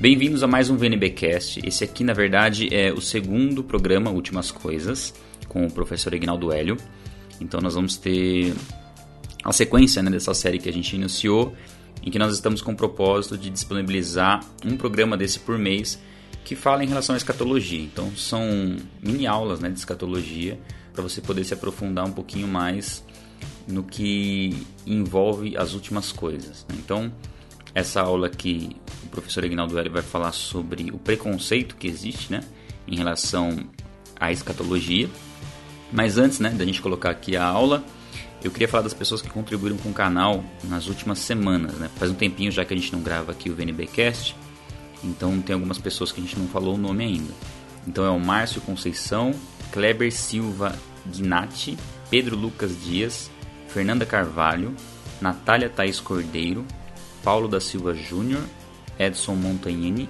Bem-vindos a mais um VNBcast. Esse aqui, na verdade, é o segundo programa Últimas Coisas com o professor Ignaldo Hélio. Então nós vamos ter a sequência né, dessa série que a gente iniciou, em que nós estamos com o propósito de disponibilizar um programa desse por mês que fala em relação à escatologia. Então são mini aulas né, de escatologia para você poder se aprofundar um pouquinho mais no que envolve as últimas coisas. Né? Então essa aula aqui, o professor Ignaldo Hélio vai falar sobre o preconceito que existe né, em relação à escatologia. Mas antes né, da gente colocar aqui a aula, eu queria falar das pessoas que contribuíram com o canal nas últimas semanas. Né? Faz um tempinho já que a gente não grava aqui o VNBcast, então tem algumas pessoas que a gente não falou o nome ainda. Então é o Márcio Conceição, Kleber Silva Gnatti, Pedro Lucas Dias, Fernanda Carvalho, Natália Thaís Cordeiro, Paulo da Silva Júnior, Edson Montagnini,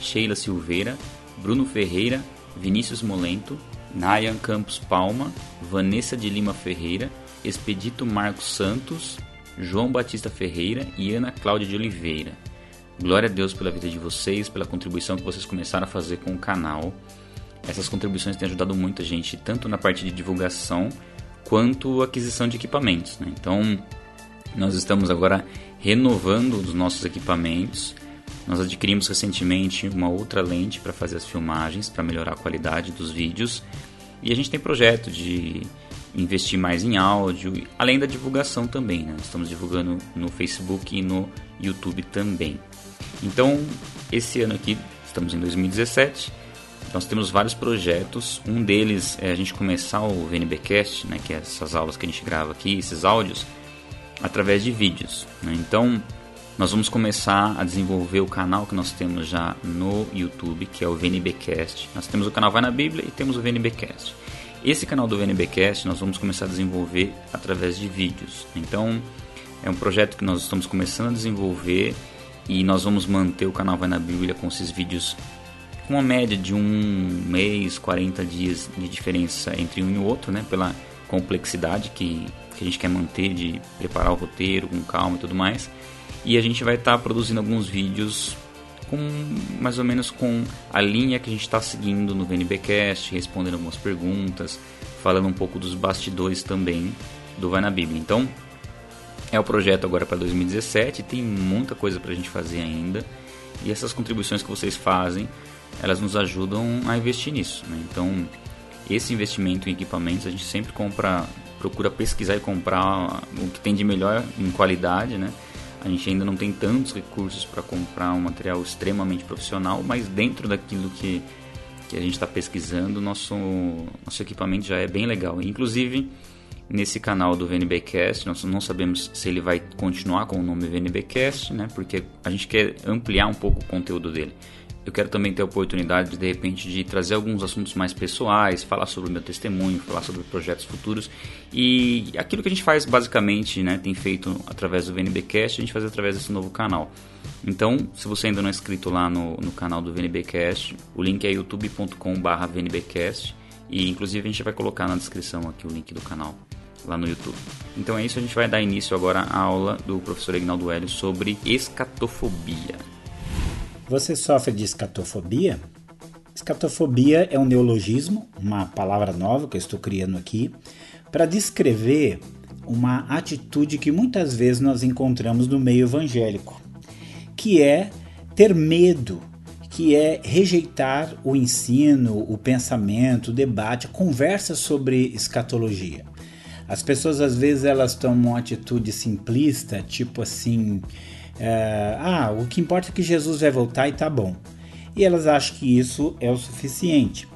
Sheila Silveira, Bruno Ferreira, Vinícius Molento, Nayan Campos Palma, Vanessa de Lima Ferreira, Expedito Marcos Santos, João Batista Ferreira e Ana Cláudia de Oliveira. Glória a Deus pela vida de vocês, pela contribuição que vocês começaram a fazer com o canal. Essas contribuições têm ajudado muito a gente, tanto na parte de divulgação quanto aquisição de equipamentos. Né? Então, nós estamos agora renovando os nossos equipamentos. Nós adquirimos recentemente uma outra lente para fazer as filmagens, para melhorar a qualidade dos vídeos. E a gente tem projeto de investir mais em áudio, além da divulgação também. Né? Estamos divulgando no Facebook e no YouTube também. Então, esse ano aqui, estamos em 2017, nós temos vários projetos. Um deles é a gente começar o VNBcast, né, que é essas aulas que a gente grava aqui, esses áudios, através de vídeos. Né? Então, nós vamos começar a desenvolver o canal que nós temos já no YouTube, que é o VNBcast. Nós temos o canal Vai na Bíblia e temos o VNBcast. Esse canal do VNBcast nós vamos começar a desenvolver através de vídeos. Então, é um projeto que nós estamos começando a desenvolver e nós vamos manter o canal Vai na Bíblia com esses vídeos com uma média de um mês, 40 dias de diferença entre um e o outro, né? Pela complexidade que, que a gente quer manter de preparar o roteiro com calma e tudo mais. E a gente vai estar tá produzindo alguns vídeos com mais ou menos com a linha que a gente está seguindo no VNBcast, respondendo algumas perguntas, falando um pouco dos bastidores também do Vai na Bíblia. Então, é o projeto agora para 2017, tem muita coisa para a gente fazer ainda. E essas contribuições que vocês fazem, elas nos ajudam a investir nisso. Né? Então, esse investimento em equipamentos, a gente sempre compra, procura pesquisar e comprar o que tem de melhor em qualidade, né? A gente ainda não tem tantos recursos para comprar um material extremamente profissional, mas dentro daquilo que, que a gente está pesquisando, nosso, nosso equipamento já é bem legal. Inclusive, nesse canal do VNBcast, nós não sabemos se ele vai continuar com o nome VNBcast, né? Porque a gente quer ampliar um pouco o conteúdo dele. Eu quero também ter a oportunidade, de repente, de trazer alguns assuntos mais pessoais, falar sobre o meu testemunho, falar sobre projetos futuros. E aquilo que a gente faz basicamente, né, tem feito através do VNBcast, a gente faz através desse novo canal. Então, se você ainda não é inscrito lá no, no canal do VNBcast, o link é youtube.com.br VNBcast. E inclusive a gente vai colocar na descrição aqui o link do canal lá no YouTube. Então é isso, a gente vai dar início agora à aula do professor Ignaldo Hélio sobre escatofobia. Você sofre de escatofobia? Escatofobia é um neologismo, uma palavra nova que eu estou criando aqui, para descrever uma atitude que muitas vezes nós encontramos no meio evangélico, que é ter medo, que é rejeitar o ensino, o pensamento, o debate, a conversa sobre escatologia. As pessoas às vezes elas tomam uma atitude simplista, tipo assim, é, ah, o que importa é que Jesus vai voltar e tá bom. E elas acham que isso é o suficiente.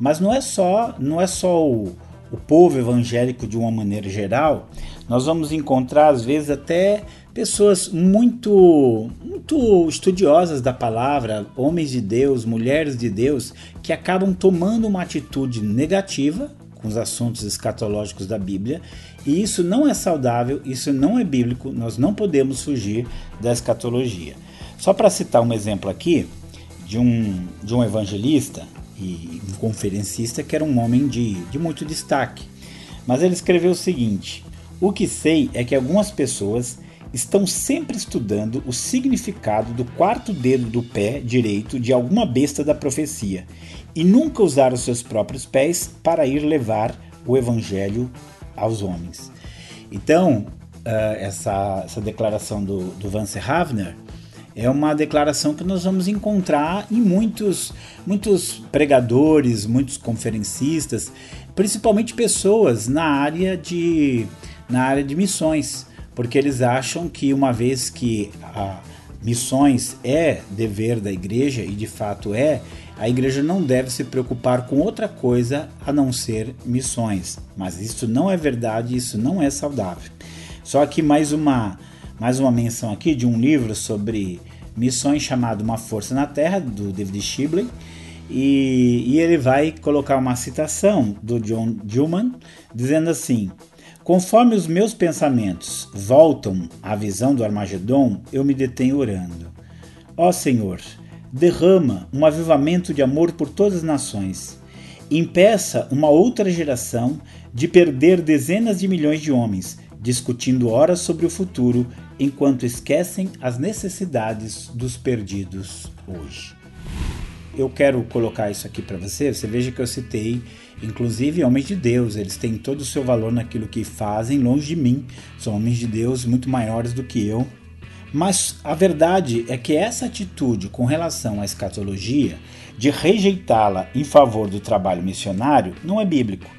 Mas não é só, não é só o, o povo evangélico de uma maneira geral. Nós vamos encontrar às vezes até pessoas muito muito estudiosas da palavra, homens de Deus, mulheres de Deus, que acabam tomando uma atitude negativa com os assuntos escatológicos da Bíblia e isso não é saudável, isso não é bíblico, nós não podemos fugir da escatologia. Só para citar um exemplo aqui de um, de um evangelista e conferencista que era um homem de, de muito destaque. Mas ele escreveu o seguinte: O que sei é que algumas pessoas estão sempre estudando o significado do quarto dedo do pé direito de alguma besta da profecia e nunca usaram seus próprios pés para ir levar o evangelho aos homens. Então, uh, essa, essa declaração do, do Vance Havner é uma declaração que nós vamos encontrar em muitos, muitos pregadores, muitos conferencistas, principalmente pessoas na área de, na área de missões, porque eles acham que uma vez que a missões é dever da igreja, e de fato é, a igreja não deve se preocupar com outra coisa a não ser missões. Mas isso não é verdade, isso não é saudável. Só que mais uma, mais uma menção aqui de um livro sobre missões chamado Uma Força na Terra, do David Shibley. E, e ele vai colocar uma citação do John Dillman dizendo assim: Conforme os meus pensamentos voltam à visão do Armagedon, eu me detenho orando. Ó Senhor, derrama um avivamento de amor por todas as nações. Impeça uma outra geração de perder dezenas de milhões de homens discutindo horas sobre o futuro enquanto esquecem as necessidades dos perdidos hoje. Eu quero colocar isso aqui para você. Você veja que eu citei, inclusive, homens de Deus. Eles têm todo o seu valor naquilo que fazem, longe de mim. São homens de Deus muito maiores do que eu. Mas a verdade é que essa atitude com relação à escatologia, de rejeitá-la em favor do trabalho missionário, não é bíblico.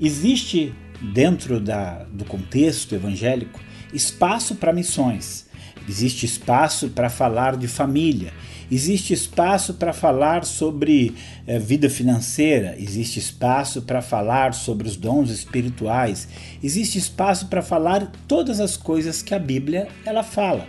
Existe dentro da, do contexto evangélico, espaço para missões, existe espaço para falar de família, existe espaço para falar sobre eh, vida financeira, existe espaço para falar sobre os dons espirituais, existe espaço para falar todas as coisas que a Bíblia ela fala.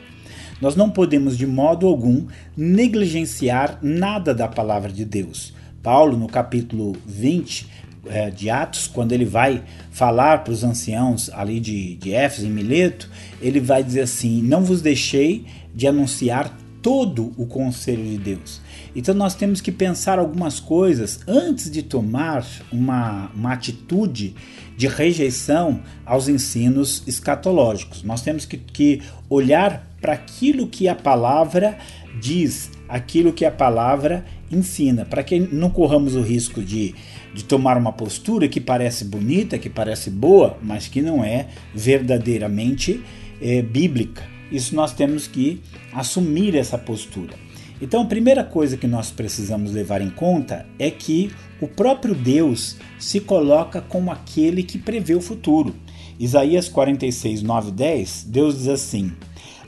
Nós não podemos de modo algum negligenciar nada da palavra de Deus. Paulo, no capítulo 20, é, de Atos, quando ele vai falar para os anciãos ali de, de Éfeso, em Mileto, ele vai dizer assim: Não vos deixei de anunciar todo o conselho de Deus. Então nós temos que pensar algumas coisas antes de tomar uma, uma atitude de rejeição aos ensinos escatológicos. Nós temos que, que olhar para aquilo que a palavra diz, aquilo que a palavra ensina, para que não corramos o risco de de tomar uma postura que parece bonita, que parece boa, mas que não é verdadeiramente é, bíblica. Isso nós temos que assumir essa postura. Então, a primeira coisa que nós precisamos levar em conta é que o próprio Deus se coloca como aquele que prevê o futuro. Isaías 46, 9 10, Deus diz assim: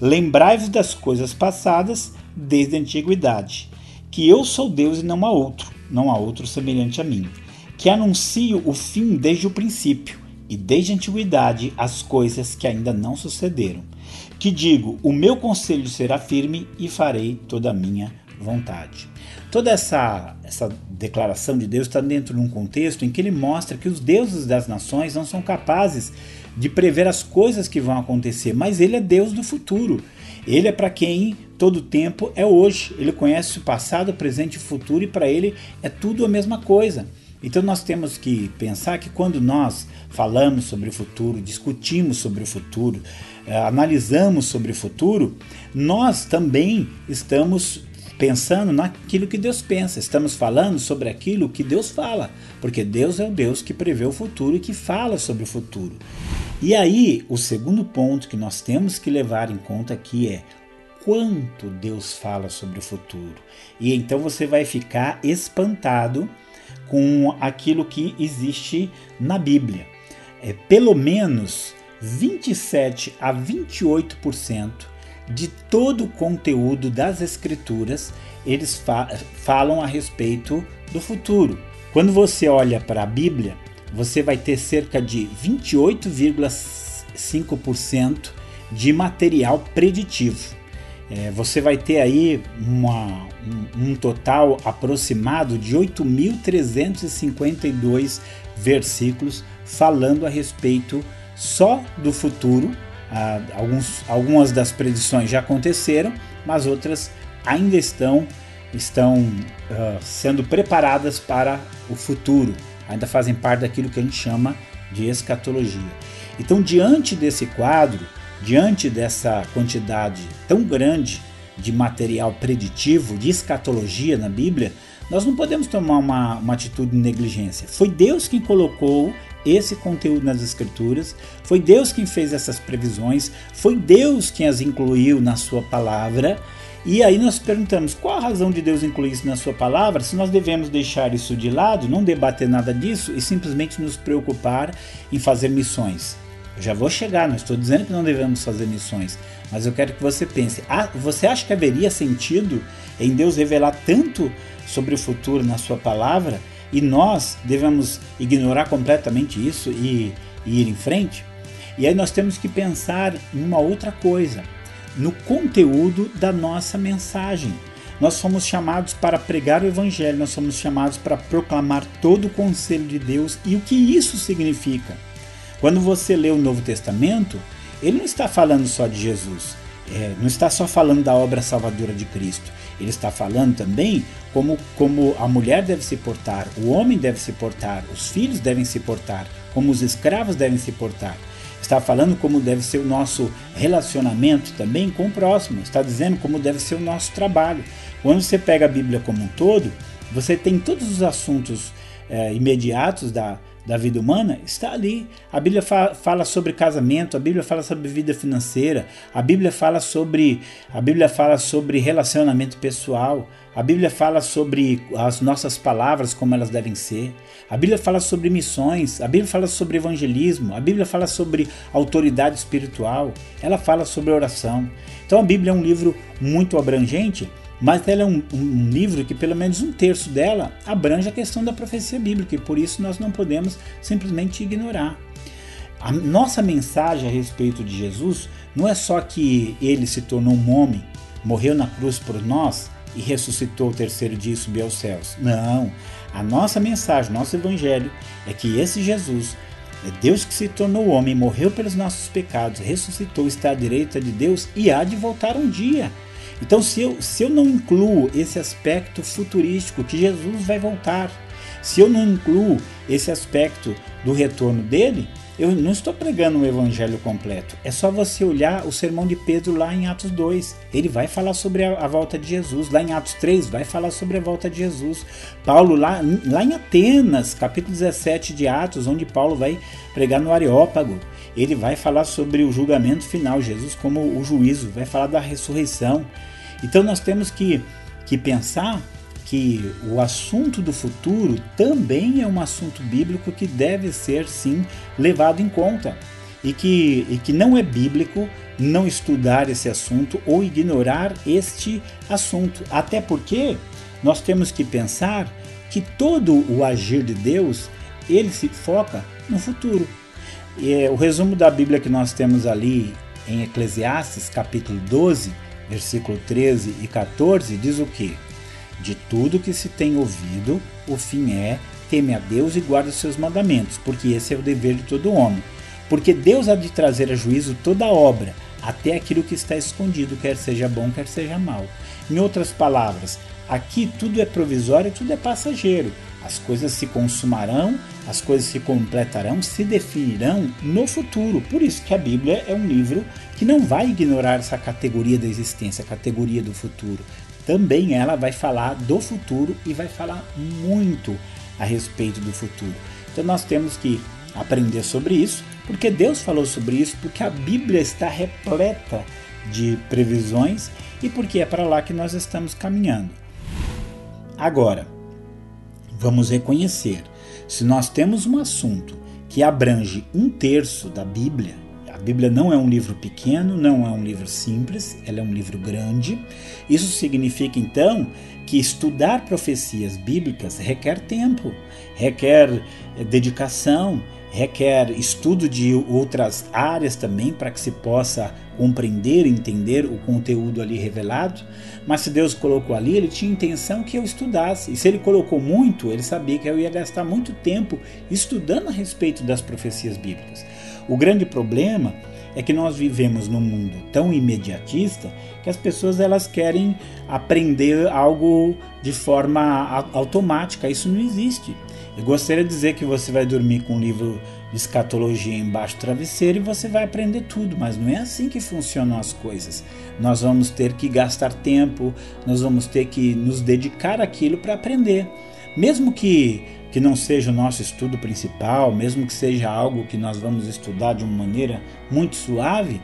Lembrai-vos das coisas passadas desde a antiguidade, que eu sou Deus e não há outro, não há outro semelhante a mim que anuncio o fim desde o princípio e desde a antiguidade as coisas que ainda não sucederam. Que digo: o meu conselho será firme e farei toda a minha vontade. Toda essa, essa declaração de Deus está dentro de um contexto em que ele mostra que os deuses das nações não são capazes de prever as coisas que vão acontecer, mas ele é Deus do futuro. Ele é para quem todo tempo é hoje. Ele conhece o passado, o presente e o futuro e para ele é tudo a mesma coisa. Então nós temos que pensar que quando nós falamos sobre o futuro, discutimos sobre o futuro, eh, analisamos sobre o futuro, nós também estamos pensando naquilo que Deus pensa, estamos falando sobre aquilo que Deus fala, porque Deus é o Deus que prevê o futuro e que fala sobre o futuro. E aí, o segundo ponto que nós temos que levar em conta aqui é quanto Deus fala sobre o futuro. E então você vai ficar espantado com aquilo que existe na Bíblia. É, pelo menos 27 a 28% de todo o conteúdo das Escrituras eles fa falam a respeito do futuro. Quando você olha para a Bíblia, você vai ter cerca de 28,5% de material preditivo. É, você vai ter aí uma, um, um total aproximado de 8.352 versículos falando a respeito só do futuro. Ah, alguns, algumas das predições já aconteceram, mas outras ainda estão, estão uh, sendo preparadas para o futuro, ainda fazem parte daquilo que a gente chama de escatologia. Então, diante desse quadro, diante dessa quantidade tão grande de material preditivo, de escatologia na Bíblia, nós não podemos tomar uma, uma atitude de negligência. Foi Deus quem colocou esse conteúdo nas Escrituras, foi Deus quem fez essas previsões, foi Deus quem as incluiu na Sua palavra. E aí nós perguntamos qual a razão de Deus incluir isso na Sua palavra, se nós devemos deixar isso de lado, não debater nada disso e simplesmente nos preocupar em fazer missões. Eu já vou chegar, não estou dizendo que não devemos fazer missões, mas eu quero que você pense: ah, você acha que haveria sentido em Deus revelar tanto sobre o futuro na Sua palavra e nós devemos ignorar completamente isso e, e ir em frente? E aí nós temos que pensar em uma outra coisa, no conteúdo da nossa mensagem. Nós somos chamados para pregar o Evangelho, nós somos chamados para proclamar todo o conselho de Deus e o que isso significa. Quando você lê o Novo Testamento, ele não está falando só de Jesus, é, não está só falando da obra salvadora de Cristo. Ele está falando também como, como a mulher deve se portar, o homem deve se portar, os filhos devem se portar, como os escravos devem se portar. Está falando como deve ser o nosso relacionamento também com o próximo. Está dizendo como deve ser o nosso trabalho. Quando você pega a Bíblia como um todo, você tem todos os assuntos é, imediatos da, da vida humana está ali. A Bíblia fa fala sobre casamento, a Bíblia fala sobre vida financeira, a Bíblia fala sobre a Bíblia fala sobre relacionamento pessoal, a Bíblia fala sobre as nossas palavras como elas devem ser. A Bíblia fala sobre missões, a Bíblia fala sobre evangelismo, a Bíblia fala sobre autoridade espiritual, ela fala sobre oração. Então a Bíblia é um livro muito abrangente mas ela é um, um, livro que pelo menos um terço dela abrange a questão da profecia bíblica e por isso nós não podemos simplesmente ignorar. A nossa mensagem a respeito de Jesus não é só que ele se tornou um homem, morreu na cruz por nós e ressuscitou o terceiro dia e subiu aos céus. Não. A nossa mensagem, nosso evangelho é que esse Jesus é Deus que se tornou homem, morreu pelos nossos pecados, ressuscitou, está à direita de Deus e há de voltar um dia. Então, se eu, se eu não incluo esse aspecto futurístico, que Jesus vai voltar, se eu não incluo esse aspecto do retorno dele, eu não estou pregando o evangelho completo. É só você olhar o sermão de Pedro lá em Atos 2. Ele vai falar sobre a, a, volta de Jesus. Lá em Atos 3 vai falar sobre a volta de Jesus. Paulo lá, lá em Atenas, capítulo 17 de Atos, onde Paulo vai pregar no Areópago, ele vai falar sobre o julgamento final, Jesus como o juízo, vai falar da ressurreição. Então nós temos que, que pensar que o assunto do futuro também é um assunto bíblico que deve ser sim levado em conta e que, e que não é bíblico não estudar esse assunto ou ignorar este assunto. Até porque nós temos que pensar que todo o agir de Deus ele se foca no futuro. E, é, o resumo da Bíblia que nós temos ali em Eclesiastes, capítulo 12, versículo 13 e 14, diz o que? De tudo que se tem ouvido, o fim é teme a Deus e guarda os seus mandamentos, porque esse é o dever de todo homem. Porque Deus há de trazer a juízo toda obra, até aquilo que está escondido, quer seja bom, quer seja mal. Em outras palavras, aqui tudo é provisório tudo é passageiro. As coisas se consumarão, as coisas se completarão, se definirão no futuro. Por isso que a Bíblia é um livro que não vai ignorar essa categoria da existência, a categoria do futuro. Também ela vai falar do futuro e vai falar muito a respeito do futuro. Então nós temos que aprender sobre isso, porque Deus falou sobre isso, porque a Bíblia está repleta de previsões e porque é para lá que nós estamos caminhando. Agora, vamos reconhecer, se nós temos um assunto que abrange um terço da Bíblia, a Bíblia não é um livro pequeno, não é um livro simples, ela é um livro grande. Isso significa então que estudar profecias bíblicas requer tempo, requer eh, dedicação, requer estudo de outras áreas também para que se possa compreender, entender o conteúdo ali revelado. Mas se Deus colocou ali, ele tinha intenção que eu estudasse. E se ele colocou muito, ele sabia que eu ia gastar muito tempo estudando a respeito das profecias bíblicas. O grande problema é que nós vivemos num mundo tão imediatista que as pessoas elas querem aprender algo de forma automática. Isso não existe. Eu gostaria de dizer que você vai dormir com um livro de escatologia embaixo do travesseiro e você vai aprender tudo, mas não é assim que funcionam as coisas. Nós vamos ter que gastar tempo, nós vamos ter que nos dedicar àquilo para aprender. Mesmo que, que não seja o nosso estudo principal, mesmo que seja algo que nós vamos estudar de uma maneira muito suave,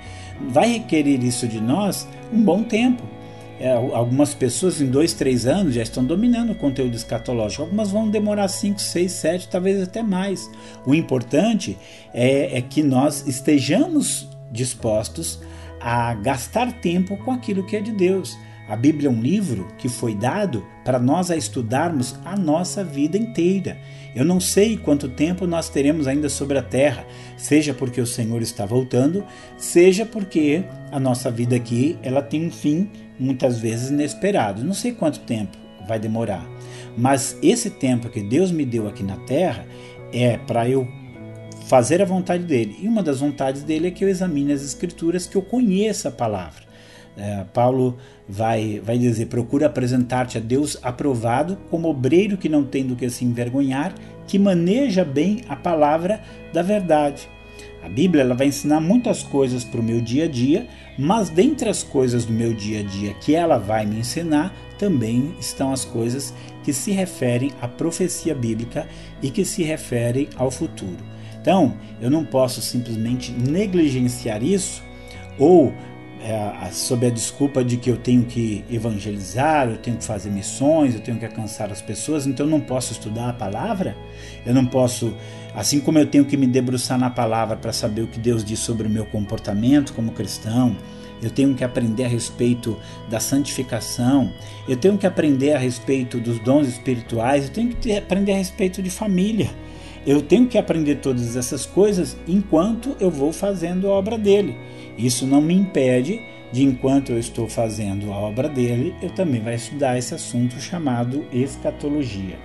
vai requerer isso de nós um bom tempo. É, algumas pessoas em dois, três anos já estão dominando o conteúdo escatológico. Algumas vão demorar cinco, seis, sete, talvez até mais. O importante é, é que nós estejamos dispostos a gastar tempo com aquilo que é de Deus. A Bíblia é um livro que foi dado para nós a estudarmos a nossa vida inteira. Eu não sei quanto tempo nós teremos ainda sobre a terra, seja porque o Senhor está voltando, seja porque a nossa vida aqui ela tem um fim muitas vezes inesperado. Não sei quanto tempo vai demorar, mas esse tempo que Deus me deu aqui na terra é para eu fazer a vontade dele. E uma das vontades dele é que eu examine as escrituras, que eu conheça a palavra. É, Paulo vai, vai dizer: procura apresentar-te a Deus aprovado, como obreiro que não tem do que se envergonhar, que maneja bem a palavra da verdade. A Bíblia ela vai ensinar muitas coisas para o meu dia a dia, mas dentre as coisas do meu dia a dia que ela vai me ensinar, também estão as coisas que se referem à profecia bíblica e que se referem ao futuro. Então, eu não posso simplesmente negligenciar isso ou é, sob a desculpa de que eu tenho que evangelizar, eu tenho que fazer missões, eu tenho que alcançar as pessoas, então eu não posso estudar a palavra, eu não posso, assim como eu tenho que me debruçar na palavra para saber o que Deus diz sobre o meu comportamento como cristão, eu tenho que aprender a respeito da santificação, eu tenho que aprender a respeito dos dons espirituais, eu tenho que aprender a respeito de família. Eu tenho que aprender todas essas coisas enquanto eu vou fazendo a obra dele. Isso não me impede de, enquanto eu estou fazendo a obra dele, eu também vai estudar esse assunto chamado escatologia.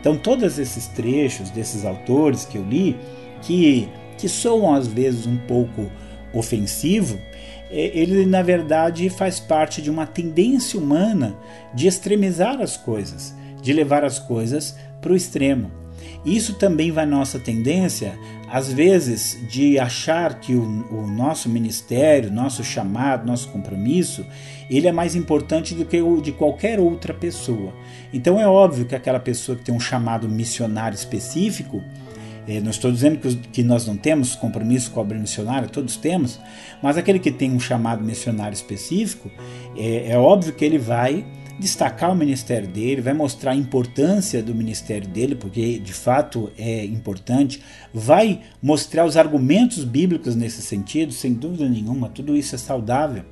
Então, todos esses trechos desses autores que eu li, que, que soam às vezes um pouco ofensivo, é, ele na verdade faz parte de uma tendência humana de extremizar as coisas, de levar as coisas para o extremo. Isso também vai nossa tendência, às vezes, de achar que o, o, nosso ministério, nosso chamado, nosso compromisso, ele é mais importante do que o de qualquer outra pessoa. Então é óbvio que aquela pessoa que tem um chamado missionário específico, eh, não estou dizendo que, nós não temos compromisso com a obra missionária, todos temos, mas aquele que tem um chamado missionário específico, é, é óbvio que ele vai destacar o ministério dele, vai mostrar a importância do ministério dele, porque de fato é importante, vai mostrar os argumentos bíblicos nesse sentido, sem dúvida nenhuma, tudo isso é saudável.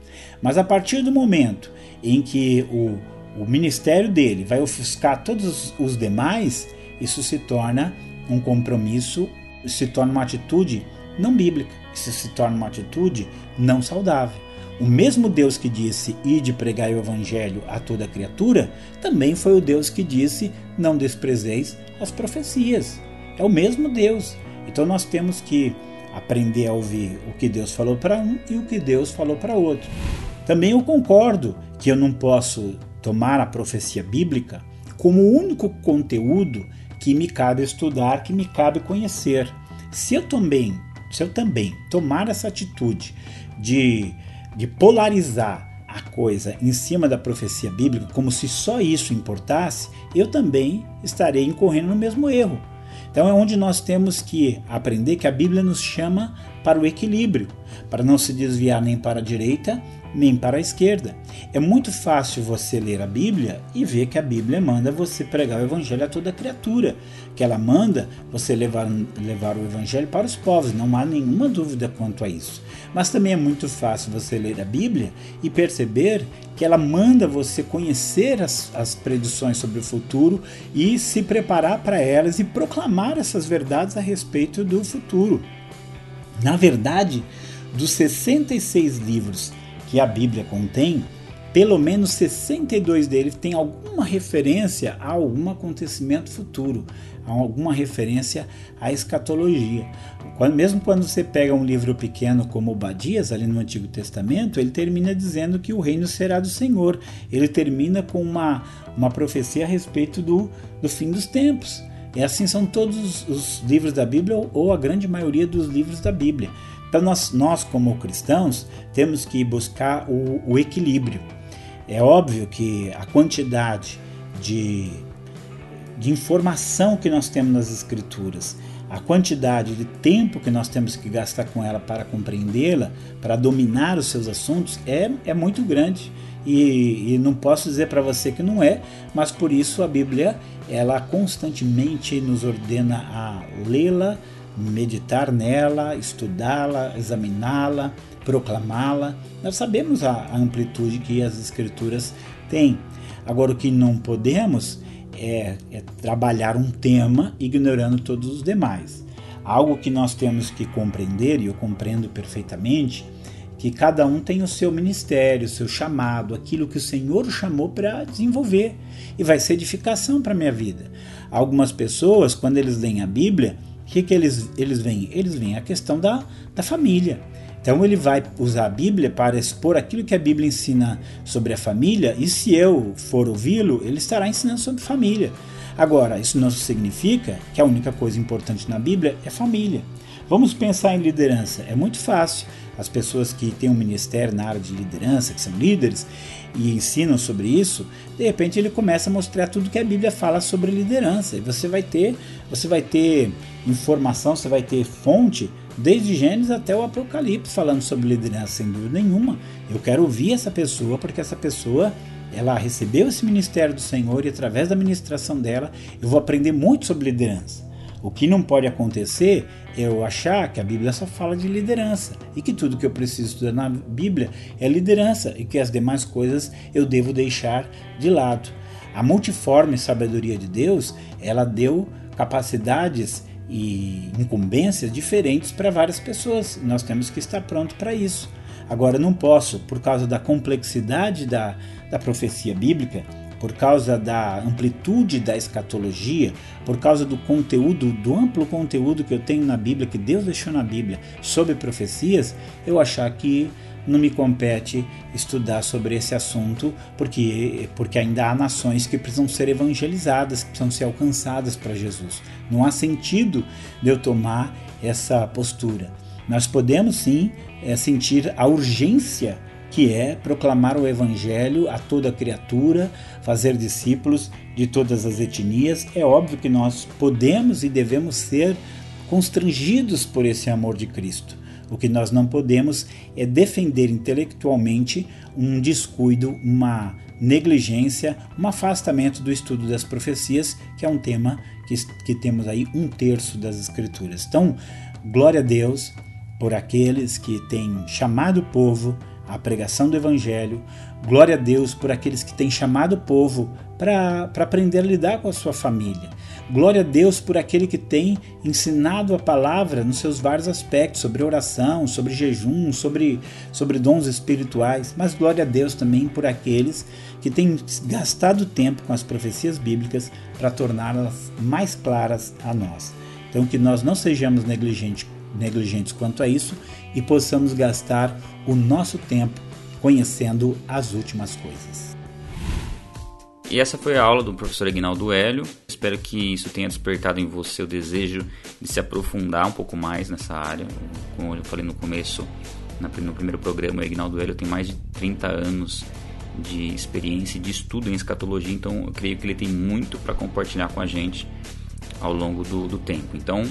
Mas a partir do momento em que o, o ministério dele vai ofuscar todos os demais, isso se torna um compromisso, se torna uma atitude não bíblica, isso se torna uma atitude não saudável. O mesmo Deus que disse ide pregar o evangelho a toda criatura, também foi o Deus que disse não desprezeis as profecias. É o mesmo Deus. Então nós temos que aprender a ouvir o que Deus falou para um e o que Deus falou para outro. Também eu concordo que eu não posso tomar a profecia bíblica como o único conteúdo que me cabe estudar, que me cabe conhecer. Se eu também, se eu também tomar essa atitude de de polarizar a coisa em cima da profecia bíblica, como se só isso importasse, eu também estarei incorrendo no mesmo erro. Então é onde nós temos que aprender que a Bíblia nos chama para o equilíbrio, para não se desviar nem para a direita nem para a esquerda. É muito fácil você ler a Bíblia e ver que a Bíblia manda você pregar o Evangelho a toda criatura, que ela manda você levar, levar o Evangelho para os povos, não há nenhuma dúvida quanto a isso. Mas também é muito fácil você ler a Bíblia e perceber que ela manda você conhecer as, as predições sobre o futuro e se preparar para elas e proclamar essas verdades a respeito do futuro. Na verdade, dos 66 livros que a Bíblia contém, pelo menos 62 deles têm alguma referência a algum acontecimento futuro, a alguma referência à escatologia. Mesmo quando você pega um livro pequeno como Obadias, ali no Antigo Testamento, ele termina dizendo que o reino será do Senhor. Ele termina com uma, uma profecia a respeito do, do fim dos tempos. E assim são todos os livros da Bíblia ou a grande maioria dos livros da Bíblia. Então nós, nós como cristãos, temos que buscar o, o equilíbrio. É óbvio que a quantidade de, de informação que nós temos nas Escrituras, a quantidade de tempo que nós temos que gastar com ela para compreendê-la, para dominar os seus assuntos, é, é muito grande. E, e não posso dizer para você que não é, mas por isso a Bíblia ela constantemente nos ordena a lê-la, meditar nela, estudá-la, examiná-la, proclamá-la. Nós sabemos a amplitude que as Escrituras têm. Agora, o que não podemos é, é trabalhar um tema ignorando todos os demais. Algo que nós temos que compreender, e eu compreendo perfeitamente, que cada um tem o seu ministério, o seu chamado, aquilo que o Senhor chamou para desenvolver e vai ser edificação para a minha vida. Algumas pessoas, quando eles leem a Bíblia, o que, que eles, eles veem? Eles veem a questão da, da família. Então ele vai usar a Bíblia para expor aquilo que a Bíblia ensina sobre a família, e se eu for ouvi-lo, ele estará ensinando sobre família. Agora, isso não significa que a única coisa importante na Bíblia é família. Vamos pensar em liderança. É muito fácil. As pessoas que têm um ministério na área de liderança, que são líderes e ensinam sobre isso, de repente ele começa a mostrar tudo que a Bíblia fala sobre liderança. E você vai ter, você vai ter informação, você vai ter fonte desde Gênesis até o Apocalipse, falando sobre liderança, sem dúvida nenhuma. Eu quero ouvir essa pessoa, porque essa pessoa ela recebeu esse ministério do Senhor e através da ministração dela eu vou aprender muito sobre liderança. O que não pode acontecer eu achar que a Bíblia só fala de liderança e que tudo que eu preciso estudar na Bíblia é liderança e que as demais coisas eu devo deixar de lado. A multiforme sabedoria de Deus, ela deu capacidades e incumbências diferentes para várias pessoas. Nós temos que estar pronto para isso. Agora, não posso, por causa da complexidade da, da profecia bíblica, por causa da amplitude da escatologia, por causa do conteúdo, do amplo conteúdo que eu tenho na Bíblia, que Deus deixou na Bíblia sobre profecias, eu achar que não me compete estudar sobre esse assunto, porque, porque ainda há nações que precisam ser evangelizadas, que precisam ser alcançadas para Jesus. Não há sentido de eu tomar essa postura. Nós podemos sim é, sentir a urgência que é proclamar o Evangelho a toda criatura, fazer discípulos de todas as etnias. É óbvio que nós podemos e devemos ser constrangidos por esse amor de Cristo. O que nós não podemos é defender intelectualmente um descuido, uma negligência, um afastamento do estudo das profecias, que é um tema que, que temos aí um terço das Escrituras. Então, glória a Deus por aqueles que têm chamado o povo à pregação do Evangelho, glória a Deus por aqueles que têm chamado o povo para aprender a lidar com a sua família. Glória a Deus por aquele que tem ensinado a palavra nos seus vários aspectos, sobre oração, sobre jejum, sobre, sobre dons espirituais. Mas glória a Deus também por aqueles que têm gastado tempo com as profecias bíblicas para torná-las mais claras a nós. Então, que nós não sejamos negligentes, negligentes quanto a isso e possamos gastar o nosso tempo conhecendo as últimas coisas. E essa foi a aula do professor Aguinaldo Hélio. Espero que isso tenha despertado em você o desejo de se aprofundar um pouco mais nessa área. Como eu falei no começo, no primeiro programa, o Aguinaldo Hélio tem mais de 30 anos de experiência e de estudo em escatologia, então eu creio que ele tem muito para compartilhar com a gente ao longo do, do tempo. Então,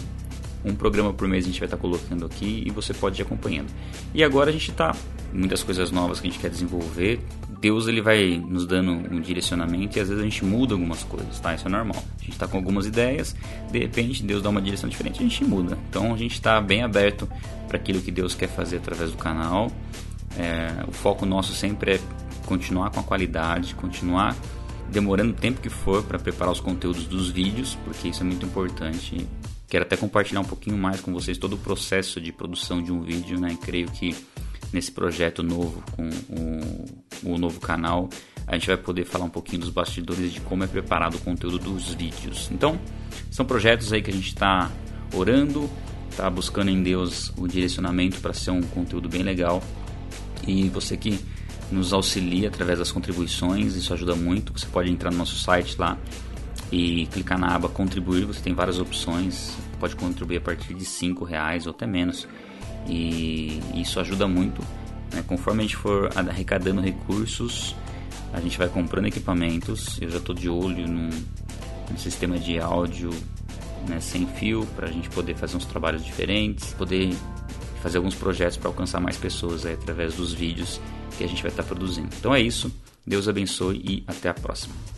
um programa por mês a gente vai estar colocando aqui e você pode ir acompanhando. E agora a gente está muitas coisas novas que a gente quer desenvolver. Deus ele vai nos dando um direcionamento e às vezes a gente muda algumas coisas, tá? Isso é normal. A gente está com algumas ideias, de repente Deus dá uma direção diferente, a gente muda. Então a gente está bem aberto para aquilo que Deus quer fazer através do canal. É, o foco nosso sempre é continuar com a qualidade, continuar demorando o tempo que for para preparar os conteúdos dos vídeos, porque isso é muito importante Quero até compartilhar um pouquinho mais com vocês todo o processo de produção de um vídeo, né? creio que nesse projeto novo com o, o novo canal a gente vai poder falar um pouquinho dos bastidores de como é preparado o conteúdo dos vídeos. Então, são projetos aí que a gente está orando, está buscando em Deus o direcionamento para ser um conteúdo bem legal. E você que nos auxilia através das contribuições, isso ajuda muito. Você pode entrar no nosso site lá e clicar na aba contribuir, você tem várias opções, pode contribuir a partir de cinco reais ou até menos e isso ajuda muito. Né? Conforme a gente for arrecadando recursos, a gente vai comprando equipamentos. Eu já estou de olho num, num, sistema de áudio né, sem fio para a gente poder fazer uns trabalhos diferentes, poder fazer alguns projetos para alcançar mais pessoas aí, através dos vídeos que a gente vai estar tá produzindo. Então é isso. Deus abençoe e até a próxima.